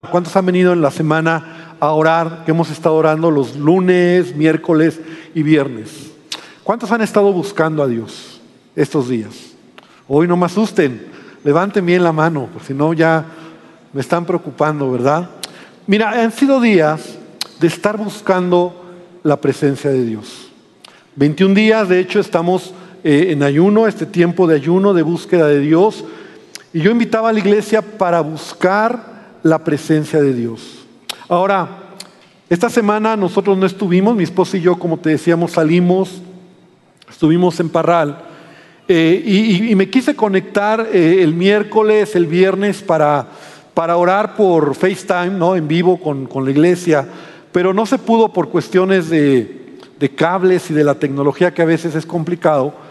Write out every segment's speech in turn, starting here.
¿Cuántos han venido en la semana a orar? Que hemos estado orando los lunes, miércoles y viernes. ¿Cuántos han estado buscando a Dios estos días? Hoy no me asusten, levanten bien la mano, porque si no ya me están preocupando, ¿verdad? Mira, han sido días de estar buscando la presencia de Dios. 21 días, de hecho, estamos eh, en ayuno, este tiempo de ayuno, de búsqueda de Dios. Y yo invitaba a la iglesia para buscar la presencia de Dios. Ahora, esta semana nosotros no estuvimos, mi esposo y yo, como te decíamos, salimos, estuvimos en Parral. Eh, y, me quise conectar eh, el miércoles, el viernes, para, para orar por FaceTime, ¿no? en vivo con, con, la iglesia, pero no se pudo por cuestiones de, de cables y de la tecnología que a veces es complicado.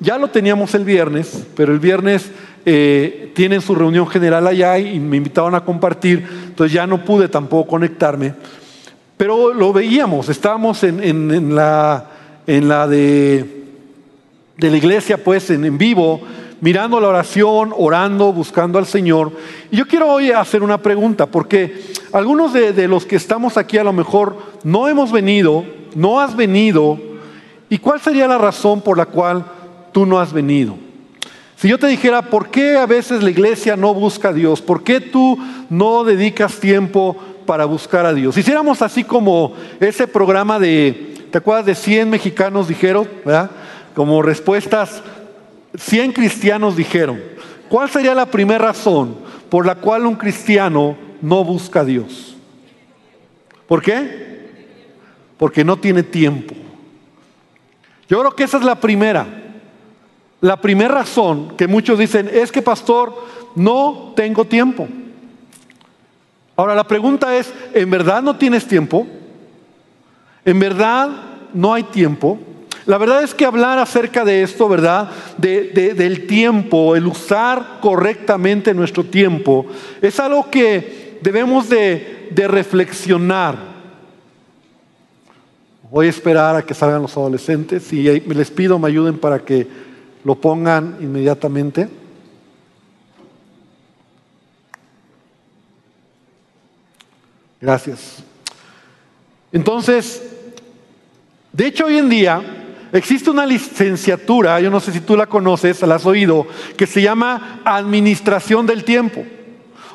Ya lo teníamos el viernes, pero el viernes eh, tienen su reunión general allá y me invitaban a compartir, entonces ya no pude tampoco conectarme. Pero lo veíamos, estábamos en, la, de, la iglesia, pues en, vivo, mirando la oración, orando, buscando al Señor. Y yo quiero hoy hacer una pregunta, porque algunos de los que estamos aquí a lo mejor no hemos venido, no has venido, ¿y cuál sería la razón por la cual tú no has venido? Si yo te dijera, ¿por qué a veces la iglesia no busca a Dios? ¿Por qué tú no dedicas tiempo para buscar a Dios? Hiciéramos así como ese programa de, ¿te acuerdas de 100 mexicanos dijeron? ¿verdad? Como respuestas, 100 cristianos dijeron. ¿Cuál sería la primera razón por la cual un cristiano no busca a Dios? ¿Por qué? Porque no tiene tiempo. Yo creo que esa es la primera. La primera razón que muchos dicen es que, pastor, no tengo tiempo. Ahora la pregunta es, ¿en verdad no tienes tiempo? ¿En verdad no hay tiempo? La verdad es que hablar acerca de esto, ¿verdad? del tiempo, el usar correctamente nuestro tiempo, es algo que debemos de, de reflexionar. Voy a esperar a que salgan los adolescentes y les pido me ayuden para que lo pongan inmediatamente. Gracias. Entonces, de hecho hoy en día existe una licenciatura, yo no sé si tú la conoces, la has oído, que se llama Administración del Tiempo.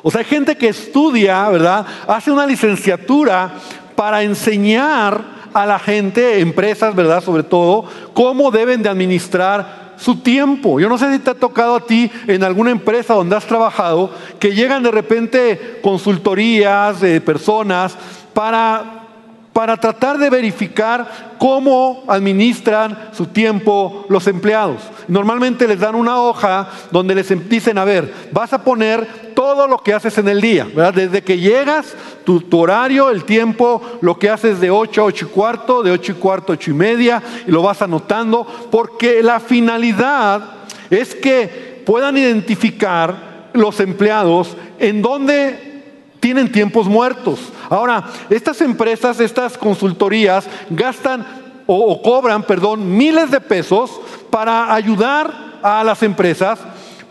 O sea, hay gente que estudia, ¿verdad? Hace una licenciatura para enseñar a la gente, empresas, ¿verdad? Sobre todo, cómo deben de administrar su tiempo. Yo no sé si te ha tocado a ti en alguna empresa donde has trabajado que llegan de repente consultorías de personas para para tratar de verificar cómo administran su tiempo los empleados. Normalmente les dan una hoja donde les dicen, a ver, vas a poner todo lo que haces en el día, Desde que llegas, tu, horario, el tiempo, lo que haces de 8 a 8 y cuarto, de 8 y cuarto a 8 y media, y lo vas anotando, porque la finalidad es que puedan identificar los empleados en dónde tienen tiempos muertos. Ahora, estas empresas, estas consultorías gastan o, cobran, perdón, miles de pesos para ayudar a las empresas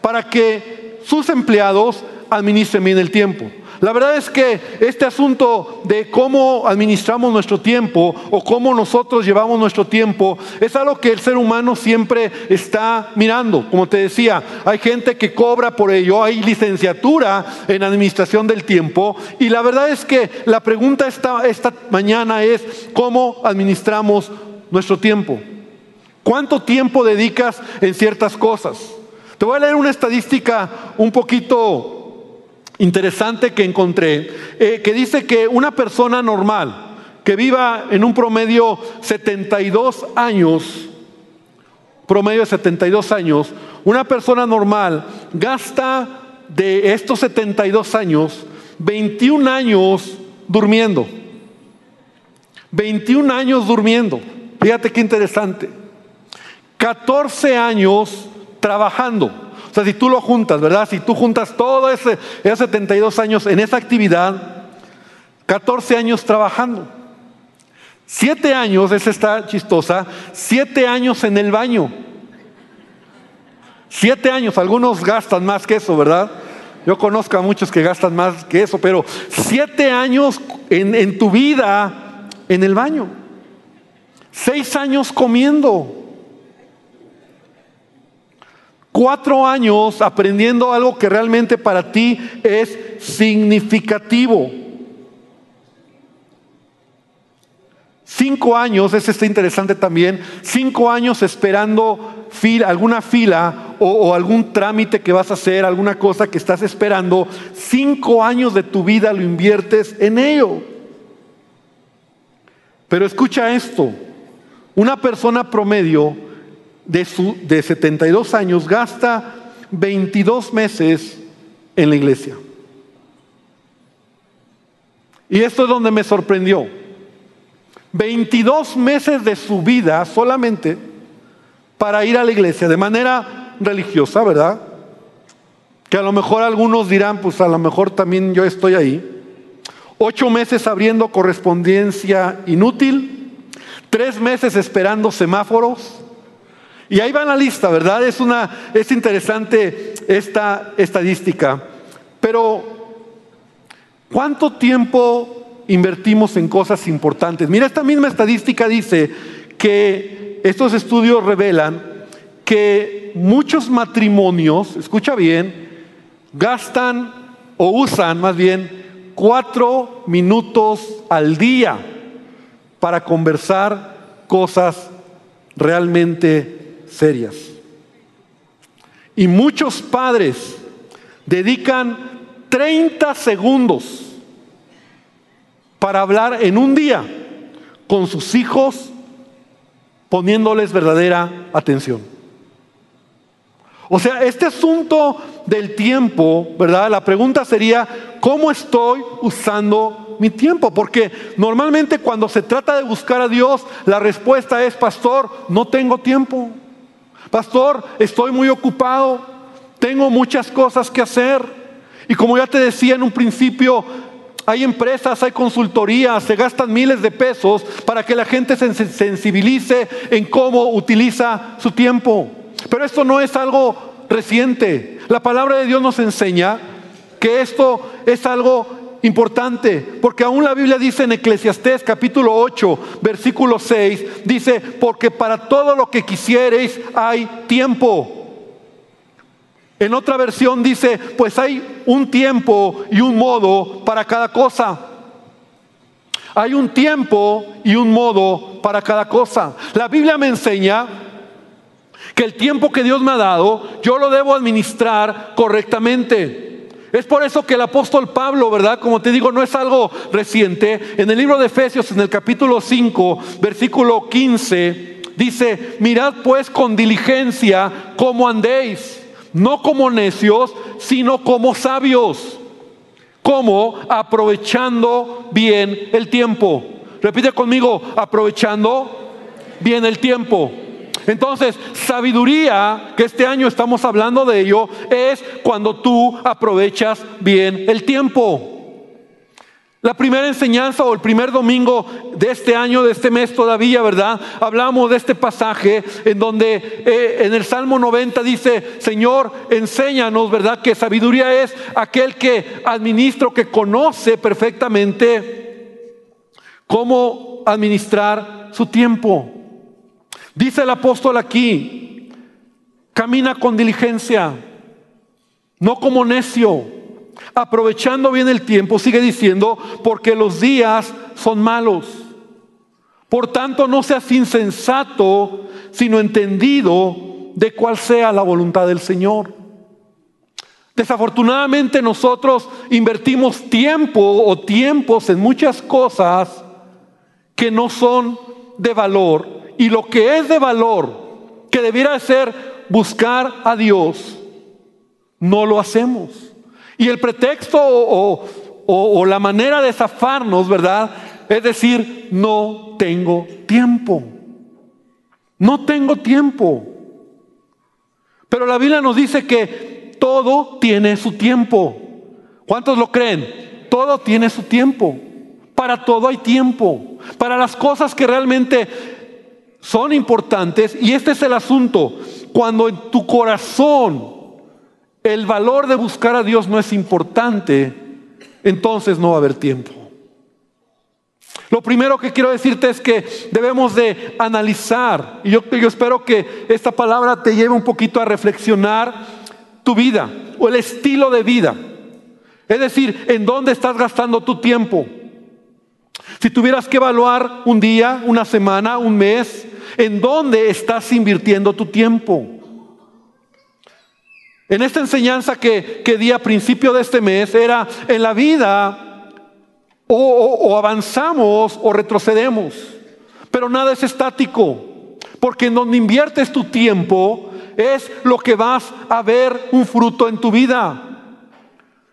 para que sus empleados administren bien el tiempo. La verdad es que este asunto de cómo administramos nuestro tiempo o cómo nosotros llevamos nuestro tiempo es algo que el ser humano siempre está mirando. Como te decía, hay gente que cobra por ello, hay licenciatura en administración del tiempo y la verdad es que la pregunta esta, esta mañana es cómo administramos nuestro tiempo. ¿Cuánto tiempo dedicas en ciertas cosas? Te voy a leer una estadística un poquito interesante que encontré, eh, que dice que una persona normal que viva en un promedio 72 años, promedio de 72 años, una persona normal gasta de estos 72 años 21 años durmiendo. 21 años durmiendo. Fíjate qué interesante. 14 años trabajando. O sea, si tú lo juntas, ¿verdad? Si tú juntas todo ese, esos 72 años en esa actividad, 14 años trabajando. Siete años, esa está chistosa, siete años en el baño. Siete años, algunos gastan más que eso, ¿verdad? Yo conozco a muchos que gastan más que eso, pero siete años en, en tu vida en el baño. Seis años comiendo. Cuatro años aprendiendo algo que realmente para ti es significativo. Cinco años, ese está interesante también, cinco años esperando alguna fila o, algún trámite que vas a hacer, alguna cosa que estás esperando, cinco años de tu vida lo inviertes en ello. Pero escucha esto, una persona promedio de, su, de 72 años gasta 22 meses en la iglesia. Y esto es donde me sorprendió. 22 meses de su vida solamente para ir a la iglesia de manera religiosa, ¿verdad? Que a lo mejor algunos dirán, pues a lo mejor también yo estoy ahí. Ocho meses abriendo correspondencia inútil, tres meses esperando semáforos. Y ahí va la lista, ¿verdad? Es, una, es interesante esta estadística. Pero, ¿cuánto tiempo invertimos en cosas importantes. Mira, esta misma estadística dice que estos estudios revelan que muchos matrimonios, escucha bien, gastan o usan más bien cuatro minutos al día para conversar cosas realmente serias. Y muchos padres dedican 30 segundos para hablar en un día con sus hijos poniéndoles verdadera atención. O sea, este asunto del tiempo, ¿verdad? La pregunta sería, ¿cómo estoy usando mi tiempo? Porque normalmente cuando se trata de buscar a Dios, la respuesta es, pastor, no tengo tiempo. Pastor, estoy muy ocupado, tengo muchas cosas que hacer. Y como ya te decía en un principio, hay empresas, hay consultorías, se gastan miles de pesos para que la gente se sensibilice en cómo utiliza su tiempo. Pero esto no es algo reciente. La palabra de Dios nos enseña que esto es algo importante, porque aún la Biblia dice en Eclesiastés capítulo 8, versículo 6, dice, porque para todo lo que quisiereis hay tiempo. En otra versión dice, pues hay un tiempo y un modo para cada cosa. Hay un tiempo y un modo para cada cosa. La Biblia me enseña que el tiempo que Dios me ha dado, yo lo debo administrar correctamente. Es por eso que el apóstol Pablo, ¿verdad? Como te digo, no es algo reciente. En el libro de Efesios, en el capítulo 5, versículo 15, dice, mirad pues con diligencia cómo andéis no como necios, sino como sabios. como Aprovechando bien el tiempo. Repite conmigo, aprovechando bien el tiempo. Entonces, sabiduría, que este año estamos hablando de ello, es cuando tú aprovechas bien el tiempo. La primera enseñanza o el primer domingo de este año, de este mes todavía, ¿verdad? Hablamos de este pasaje en donde eh, en el Salmo 90 dice, Señor, enséñanos, ¿verdad? Que sabiduría es aquel que administra, que conoce perfectamente cómo administrar su tiempo. Dice el apóstol aquí, camina con diligencia, no como necio aprovechando bien el tiempo, sigue diciendo, porque los días son malos. Por tanto, no seas insensato, sino entendido de cuál sea la voluntad del Señor. Desafortunadamente nosotros invertimos tiempo o tiempos en muchas cosas que no son de valor. Y lo que es de valor, que debiera ser buscar a Dios, no lo hacemos. Y el pretexto o, la manera de zafarnos, ¿verdad? Es decir, no tengo tiempo. No tengo tiempo. Pero la Biblia nos dice que todo tiene su tiempo. ¿Cuántos lo creen? Todo tiene su tiempo. Para todo hay tiempo. Para las cosas que realmente son importantes. Y este es el asunto. Cuando en tu corazón el valor de buscar a Dios no es importante, entonces no va a haber tiempo. Lo primero que quiero decirte es que debemos de analizar, y yo, yo espero que esta palabra te lleve un poquito a reflexionar tu vida o el estilo de vida. Es decir, en dónde estás gastando tu tiempo. Si tuvieras que evaluar un día, una semana, un mes, ¿en dónde estás invirtiendo tu tiempo? En esta enseñanza que, que di a principio de este mes era en la vida o, avanzamos o retrocedemos, pero nada es estático, porque en donde inviertes tu tiempo es lo que vas a ver un fruto en tu vida.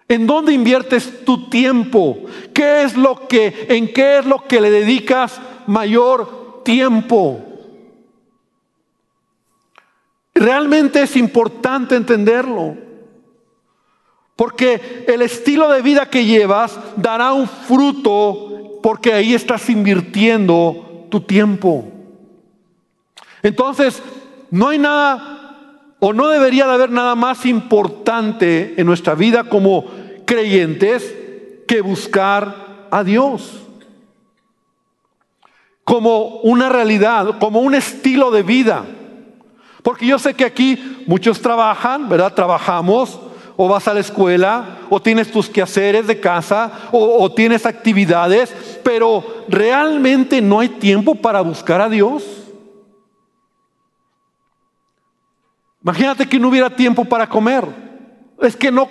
¿En dónde inviertes tu tiempo? ¿Qué es lo que en qué es lo que le dedicas mayor tiempo? Realmente es importante entenderlo. Porque el estilo de vida que llevas dará un fruto porque ahí estás invirtiendo tu tiempo. Entonces, no hay nada o no debería de haber nada más importante en nuestra vida como creyentes que buscar a Dios. Como una realidad, como un estilo de vida. Porque yo sé que aquí muchos trabajan, ¿verdad? Trabajamos, o vas a la escuela, o tienes tus quehaceres de casa, o, tienes actividades, pero realmente no hay tiempo para buscar a Dios. Imagínate que no hubiera tiempo para comer. Es que no,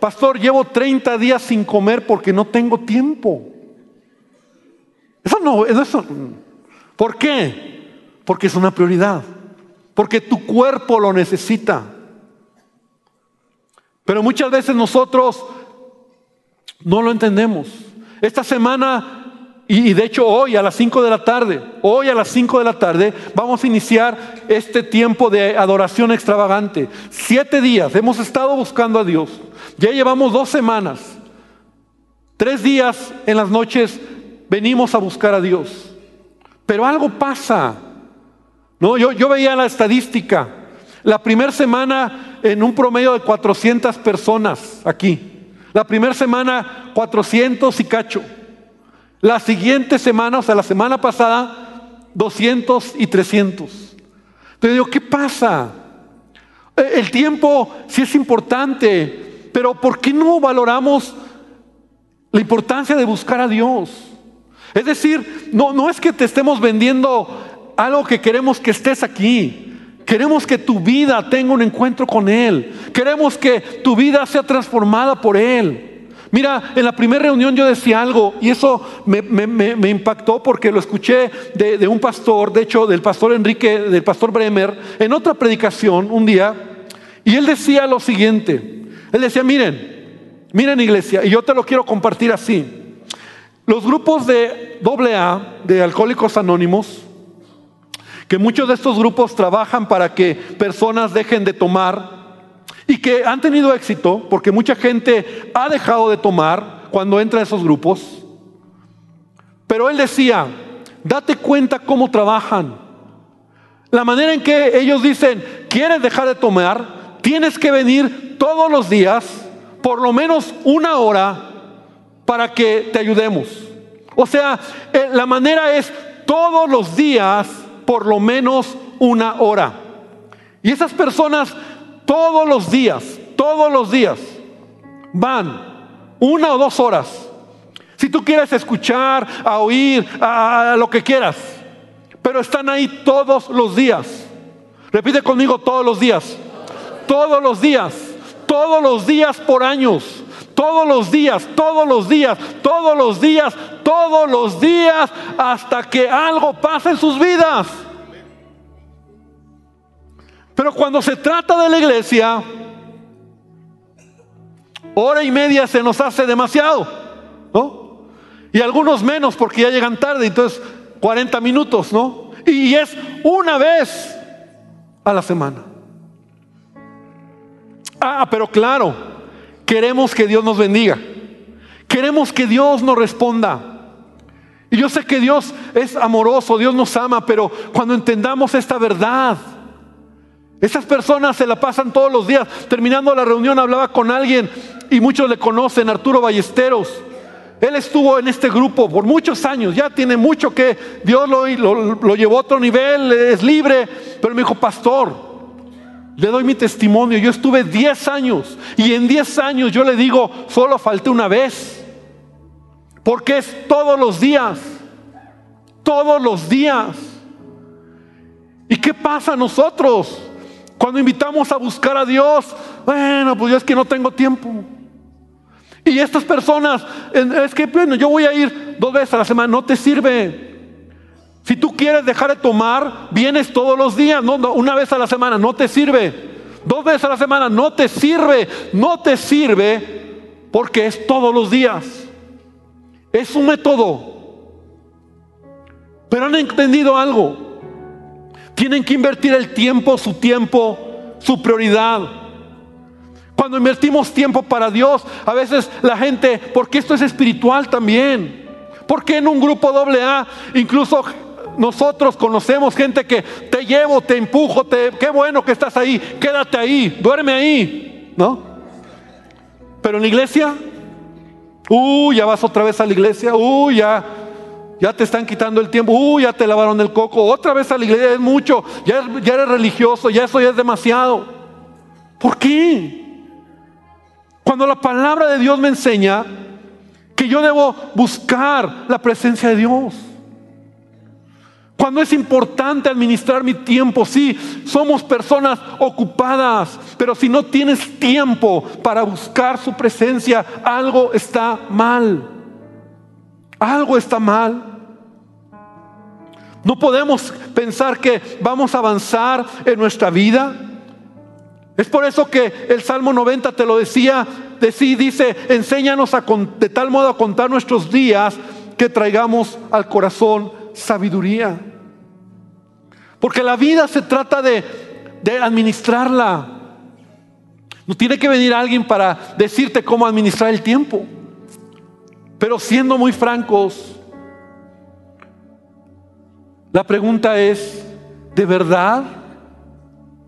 pastor, llevo 30 días sin comer porque no tengo tiempo. Eso no, eso, ¿por qué? Porque es una prioridad porque tu cuerpo lo necesita. Pero muchas veces nosotros no lo entendemos. Esta semana, y de hecho hoy a las 5 de la tarde, hoy a las 5 de la tarde, vamos a iniciar este tiempo de adoración extravagante. Siete días, hemos estado buscando a Dios. Ya llevamos dos semanas. Tres días en las noches venimos a buscar a Dios. Pero algo pasa. No, yo, yo veía la estadística. La primera semana en un promedio de 400 personas aquí. La primera semana 400 y cacho. La siguiente semana, o sea, la semana pasada, 200 y 300. Entonces digo, ¿qué pasa? E, el tiempo sí es importante, pero ¿por qué no valoramos la importancia de buscar a Dios? Es decir, no, no es que te estemos vendiendo algo que queremos que estés aquí. Queremos que tu vida tenga un encuentro con Él. Queremos que tu vida sea transformada por Él. Mira, en la primera reunión yo decía algo y eso me, impactó porque lo escuché de, un pastor, de hecho del pastor Enrique, del pastor Bremer, en otra predicación un día, y él decía lo siguiente, él decía, miren, miren iglesia, y yo te lo quiero compartir así, los grupos de AA, de Alcohólicos Anónimos, que muchos de estos grupos trabajan para que personas dejen de tomar y que han tenido éxito porque mucha gente ha dejado de tomar cuando entra a esos grupos. Pero él decía, date cuenta cómo trabajan. La manera en que ellos dicen, quieres dejar de tomar, tienes que venir todos los días, por lo menos una hora, para que te ayudemos. O sea, eh, la manera es todos los días por lo menos una hora. Y esas personas todos los días, todos los días, van una o dos horas. Si tú quieres escuchar, a oír, a, lo que quieras, pero están ahí todos los días. Repite conmigo todos los días. Todos los días. Todos los días por años. Todos los días, todos los días, todos los días, todos los días, hasta que algo pase en sus vidas. Pero cuando se trata de la iglesia, hora y media se nos hace demasiado, ¿no? Y algunos menos porque ya llegan tarde, entonces 40 minutos, ¿no? Y es una vez a la semana. Ah, pero claro, queremos que Dios nos bendiga. Queremos que Dios nos responda. Y yo sé que Dios es amoroso, Dios nos ama, pero cuando entendamos esta verdad, Esas personas se la pasan todos los días. Terminando la reunión hablaba con alguien y muchos le conocen, Arturo Ballesteros. Él estuvo en este grupo por muchos años, ya tiene mucho que Dios lo, lo, llevó a otro nivel, es libre, pero me dijo, pastor, le doy mi testimonio, yo estuve 10 años y en 10 años yo le digo, solo falté una vez, porque es todos los días, todos los días. ¿Y qué pasa a nosotros cuando invitamos a buscar a Dios? Bueno, pues yo es que no tengo tiempo. Y estas personas, es que bueno, yo voy a ir dos veces a la semana, no te sirve. Si tú quieres dejar de tomar, vienes todos los días, no, una vez a la semana, no te sirve. Dos veces a la semana, no te sirve, no te sirve porque es todos los días. Es un método. Pero han entendido algo. Tienen que invertir el tiempo, su tiempo, su prioridad. Cuando invertimos tiempo para Dios, a veces la gente, porque esto es espiritual también. Porque en un grupo doble A, incluso nosotros conocemos gente que te llevo, te empujo, te, qué bueno que estás ahí, quédate ahí, duerme ahí, ¿no? Pero en la iglesia, uy, ya vas otra vez a la iglesia, uy, ya, ya te están quitando el tiempo, uy, ya te lavaron el coco, otra vez a la iglesia, es mucho, ya, ya eres religioso, ya eso ya es demasiado. ¿Por qué? Cuando la palabra de Dios me enseña que yo debo buscar la presencia de Dios. Cuando es importante administrar mi tiempo, sí, somos personas ocupadas, pero si no tienes tiempo para buscar su presencia, algo está mal. Algo está mal. No podemos pensar que vamos a avanzar en nuestra vida es por eso que el Salmo 90 te lo decía, de dice, enséñanos de tal modo a contar nuestros días que traigamos al corazón sabiduría. Porque la vida se trata de, de administrarla. No tiene que venir alguien para decirte cómo administrar el tiempo. Pero siendo muy francos, la pregunta es, ¿de verdad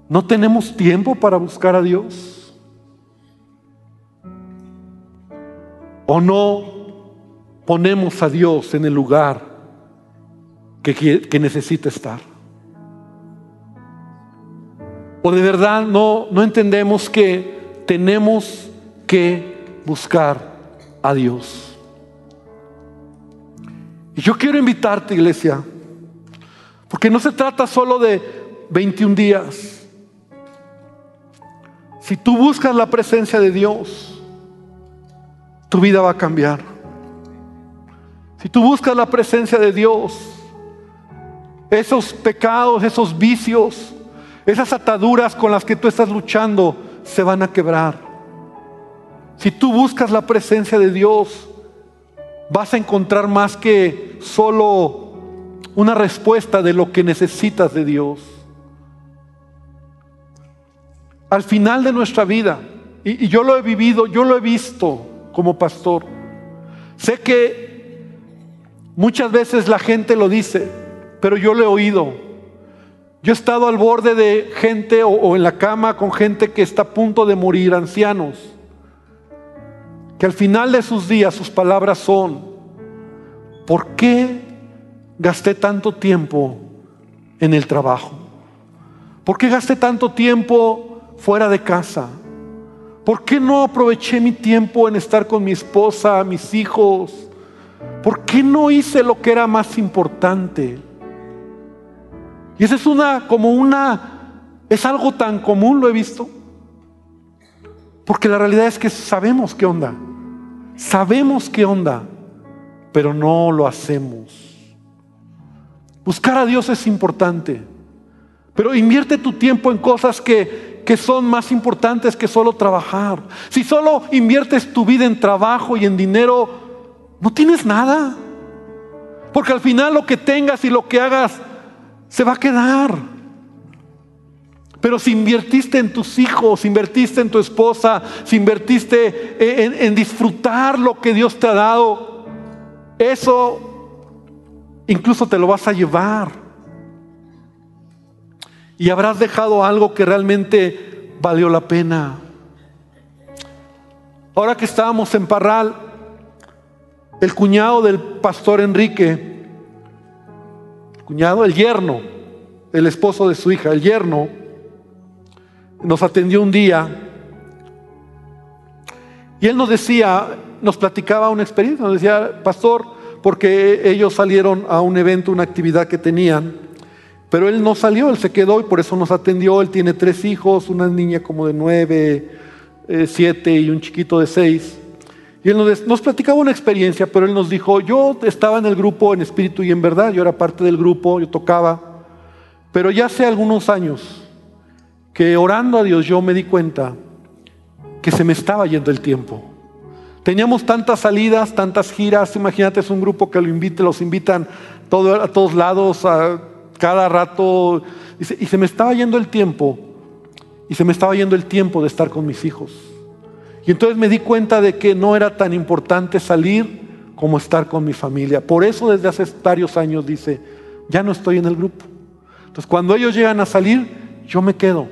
¿No tenemos tiempo para buscar a Dios? ¿O no ponemos a Dios en el lugar que, necesita estar? ¿O de verdad no, no entendemos que tenemos que buscar a Dios? Y yo quiero invitarte, iglesia, porque no se trata solo de 21 días. Si tú buscas la presencia de Dios, tu vida va a cambiar. Si tú buscas la presencia de Dios, esos pecados, esos vicios, esas ataduras con las que tú estás luchando se van a quebrar. Si tú buscas la presencia de Dios, vas a encontrar más que solo una respuesta de lo que necesitas de Dios al final de nuestra vida, y, yo lo he vivido, yo lo he visto como pastor, sé que muchas veces la gente lo dice, pero yo lo he oído. Yo he estado al borde de gente o, en la cama con gente que está a punto de morir, ancianos, que al final de sus días sus palabras son, ¿por qué gasté tanto tiempo en el trabajo? ¿Por qué gasté tanto tiempo fuera de casa? ¿Por qué no aproveché mi tiempo en estar con mi esposa, mis hijos? ¿Por qué no hice lo que era más importante? Y esa es una, como una, es algo tan común, lo he visto. Porque la realidad es que sabemos qué onda. Sabemos qué onda, pero no lo hacemos. Buscar a Dios es importante, pero invierte tu tiempo en cosas que que son más importantes que solo trabajar. Si solo inviertes tu vida en trabajo y en dinero, no tienes nada. Porque al final lo que tengas y lo que hagas se va a quedar. Pero si invertiste en tus hijos, si invertiste en tu esposa, si invertiste en, en, disfrutar lo que Dios te ha dado, eso incluso te lo vas a llevar. y habrás dejado algo que realmente valió la pena. Ahora que estábamos en Parral, el cuñado del pastor Enrique, cuñado, el yerno, el esposo de su hija, el yerno, nos atendió un día y él nos decía, nos platicaba una experiencia, nos decía, pastor, porque ellos salieron a un evento, una actividad que tenían, pero él no salió, él se quedó y por eso nos atendió. Él tiene tres hijos, una niña como de nueve, eh, siete y un chiquito de seis. Y él nos, platicaba una experiencia, pero él nos dijo, yo estaba en el grupo en espíritu y en verdad, yo era parte del grupo, yo tocaba, pero ya hace algunos años que orando a Dios yo me di cuenta que se me estaba yendo el tiempo. Teníamos tantas salidas, tantas giras, imagínate, es un grupo que lo invite, los invitan a todos lados, a cada rato, y se me estaba yendo el tiempo, y se me estaba yendo el tiempo de estar con mis hijos. Y entonces me di cuenta de que no era tan importante salir como estar con mi familia. Por eso desde hace varios años dice, ya no estoy en el grupo. Entonces cuando ellos llegan a salir, yo me quedo,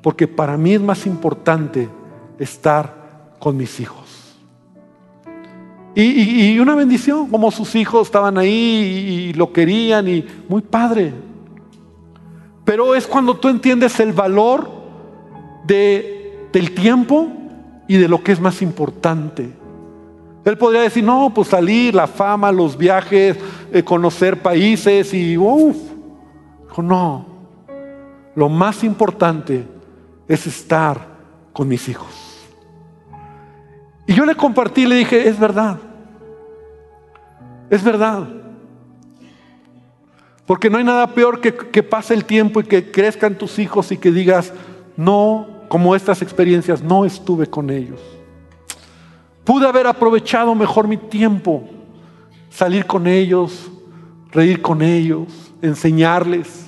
porque para mí es más importante estar con mis hijos. Y, y, y, una bendición, como sus hijos estaban ahí y lo querían y muy padre. Pero es cuando tú entiendes el valor de, del tiempo y de lo que es más importante. Él podría decir, no, pues salir, la fama, los viajes, eh, conocer países y uff. No, lo más importante es estar con mis hijos. Y yo le compartí, le dije, es verdad. Es verdad. Porque no hay nada peor que, que pase el tiempo y que crezcan tus hijos y que digas, no, como estas experiencias, no estuve con ellos. Pude haber aprovechado mejor mi tiempo, salir con ellos, reír con ellos, enseñarles.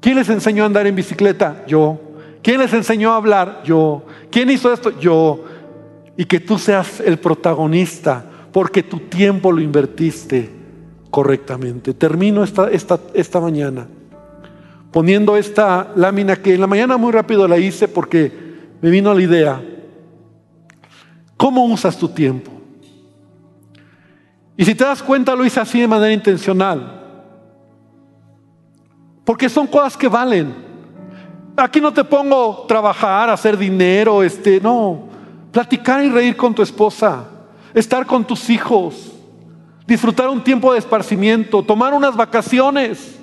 ¿Quién les enseñó a andar en bicicleta? Yo. ¿Quién les enseñó a hablar? Yo. ¿Quién hizo esto? Yo. Y que tú seas el protagonista porque tu tiempo lo invertiste correctamente. Termino esta, esta, esta mañana poniendo esta lámina que en la mañana muy rápido la hice porque me vino la idea. ¿Cómo usas tu tiempo? Y si te das cuenta, lo hice así de manera intencional. Porque son cosas que valen. Aquí no te pongo trabajar, hacer dinero, este, no. Platicar y reír con tu esposa estar con tus hijos, disfrutar un tiempo de esparcimiento, tomar unas vacaciones,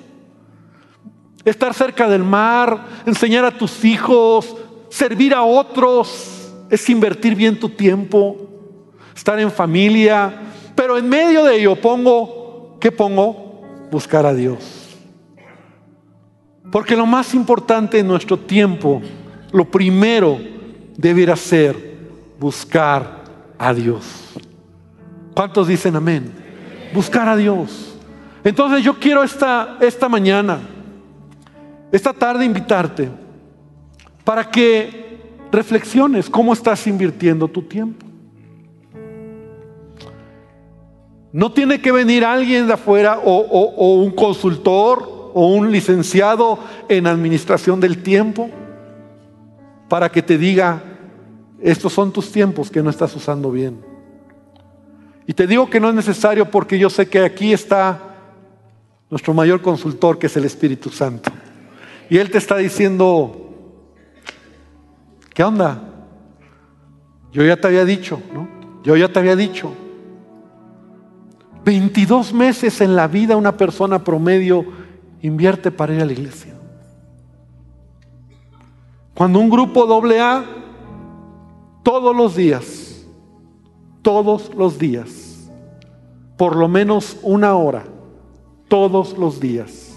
estar cerca del mar, enseñar a tus hijos, servir a otros, es invertir bien tu tiempo, estar en familia, pero en medio de ello pongo, ¿qué pongo? Buscar a Dios. Porque lo más importante en nuestro tiempo, lo primero deberá ser buscar a Dios. ¿Cuántos dicen amén? Buscar a Dios. Entonces yo quiero esta, esta mañana, esta tarde invitarte para que reflexiones cómo estás invirtiendo tu tiempo. No tiene que venir alguien de afuera o, un consultor o un licenciado en administración del tiempo para que te diga, estos son tus tiempos que no estás usando bien. Y te digo que no es necesario porque yo sé que aquí está nuestro mayor consultor, que es el Espíritu Santo. Y Él te está diciendo, ¿qué onda? Yo ya te había dicho, ¿no? Yo ya te había dicho. 22 meses en la vida una persona promedio invierte para ir a la iglesia. Cuando un grupo doble A todos los días, todos los días, por lo menos una hora, todos los días.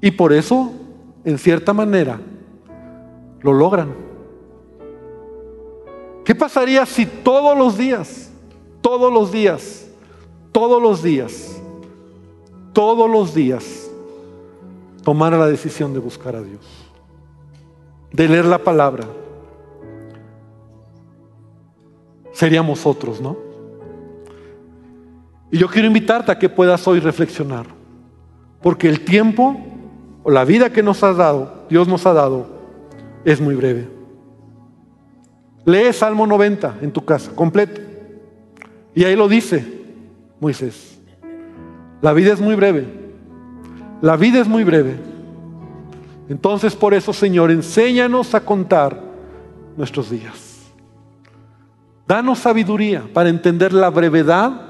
Y por eso, en cierta manera, lo logran. ¿Qué pasaría si todos los días, todos los días, todos los días, todos los días, tomara la decisión de buscar a Dios, de leer la palabra? seríamos otros, ¿no? Y yo quiero invitarte a que puedas hoy reflexionar, porque el tiempo o la vida que nos ha dado, Dios nos ha dado, es muy breve. Lee Salmo 90 en tu casa, completo. Y ahí lo dice Moisés. La vida es muy breve. La vida es muy breve. Entonces por eso, Señor, enséñanos a contar nuestros días. Danos sabiduría para entender la brevedad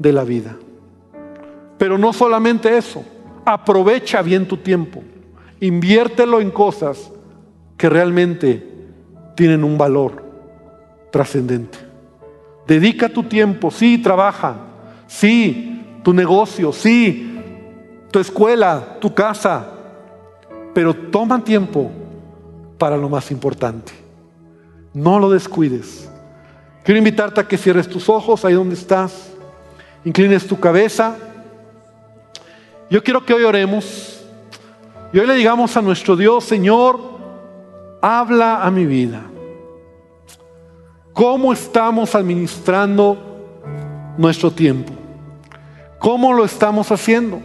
de la vida. Pero no solamente eso, aprovecha bien tu tiempo. Inviértelo en cosas que realmente tienen un valor trascendente. Dedica tu tiempo, sí, trabaja, sí, tu negocio, sí, tu escuela, tu casa, pero toma tiempo para lo más importante. No lo descuides. Quiero invitarte a que cierres tus ojos ahí donde estás, inclines tu cabeza. Yo quiero que hoy oremos y hoy le digamos a nuestro Dios, Señor, habla a mi vida. ¿Cómo estamos administrando nuestro tiempo? ¿Cómo lo estamos haciendo?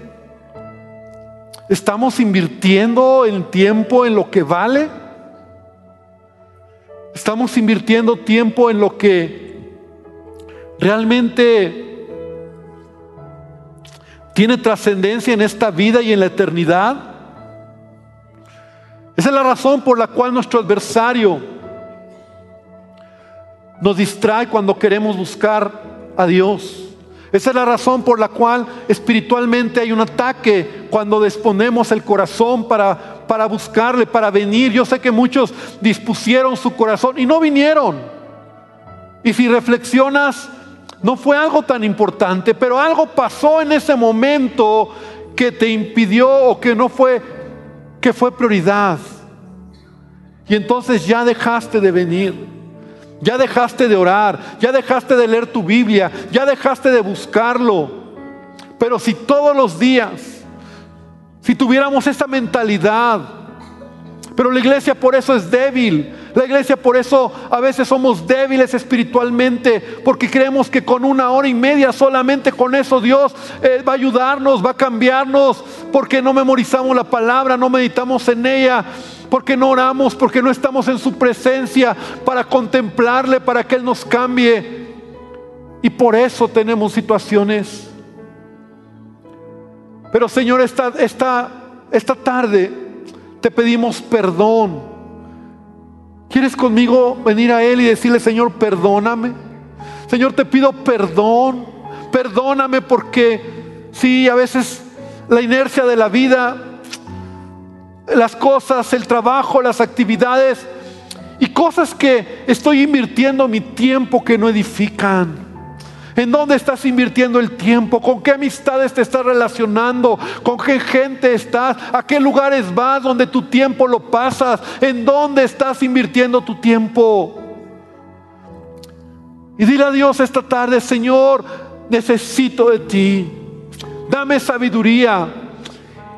¿Estamos invirtiendo el tiempo en lo que vale? ¿Estamos invirtiendo tiempo en lo que realmente tiene trascendencia en esta vida y en la eternidad? Esa es la razón por la cual nuestro adversario nos distrae cuando queremos buscar a Dios. Esa es la razón por la cual espiritualmente hay un ataque cuando disponemos el corazón para, para buscarle, para venir. Yo sé que muchos dispusieron su corazón y no vinieron. Y si reflexionas, no fue algo tan importante, pero algo pasó en ese momento que te impidió o que no fue, que fue prioridad. Y entonces ya dejaste de venir. Ya dejaste de orar, ya dejaste de leer tu Biblia, ya dejaste de buscarlo. Pero si todos los días, si tuviéramos esa mentalidad, pero la iglesia por eso es débil. La iglesia por eso a veces somos débiles espiritualmente, porque creemos que con una hora y media solamente con eso Dios eh, va a ayudarnos, va a cambiarnos, porque no memorizamos la palabra, no meditamos en ella porque no oramos, porque no estamos en su presencia para contemplarle, para que Él nos cambie. Y por eso tenemos situaciones. Pero Señor, esta, esta, esta tarde te pedimos perdón. ¿Quieres conmigo venir a Él y decirle, Señor, perdóname? Señor, te pido perdón. Perdóname porque sí, a veces la inercia de la vida las cosas, el trabajo, las actividades y cosas que estoy invirtiendo mi tiempo que no edifican. ¿En dónde estás invirtiendo el tiempo? ¿Con qué amistades te estás relacionando? ¿Con qué gente estás? ¿A qué lugares vas donde tu tiempo lo pasas? ¿En dónde estás invirtiendo tu tiempo? Y dile a Dios esta tarde, Señor, necesito de ti. Dame sabiduría.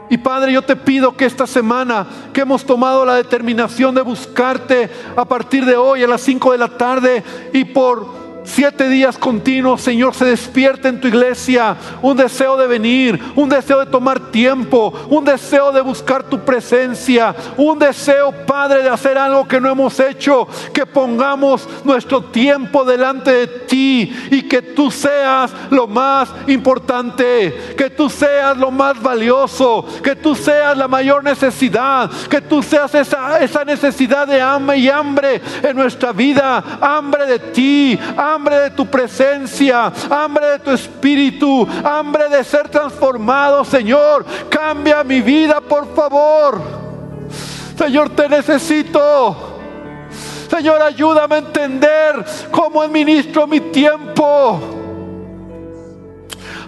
Y Padre, yo te pido que esta semana que hemos tomado la determinación de buscarte a partir de hoy a las 5 de la tarde y por siete días continuos, Señor, se despierte en tu iglesia un deseo de venir, un deseo de tomar tiempo, un deseo de buscar tu presencia, un deseo, Padre, de hacer algo que no hemos hecho, que pongamos nuestro tiempo delante de ti y que tú seas lo más importante, que tú seas lo más valioso, que tú seas la mayor necesidad, que tú seas esa, esa necesidad de hambre y hambre en nuestra vida, hambre de ti, hambre de tu presencia, hambre de tu espíritu, hambre de ser transformado, Señor. Cambia mi vida, por favor. Señor, te necesito. Señor, ayúdame a entender cómo administro mi tiempo.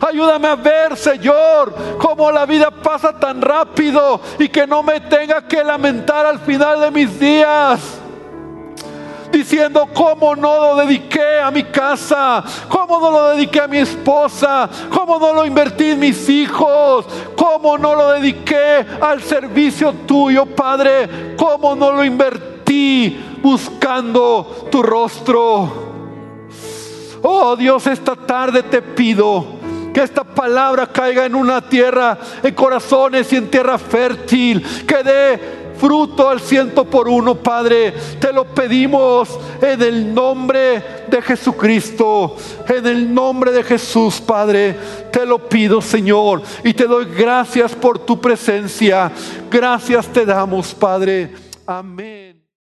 Ayúdame a ver, Señor, cómo la vida pasa tan rápido y que no me tenga que lamentar al final de mis días diciendo cómo no lo dediqué a mi casa, cómo no lo dediqué a mi esposa, cómo no lo invertí en mis hijos, cómo no lo dediqué al servicio tuyo, Padre, cómo no lo invertí buscando tu rostro. Oh Dios, esta tarde te pido Que esta palabra caiga en una tierra, en corazones y en tierra fértil. Que dé fruto al ciento por uno, Padre. Te lo pedimos en el nombre de Jesucristo, en el nombre de Jesús, Padre. Te lo pido, Señor, y te doy gracias por tu presencia. Gracias te damos, Padre. Amén.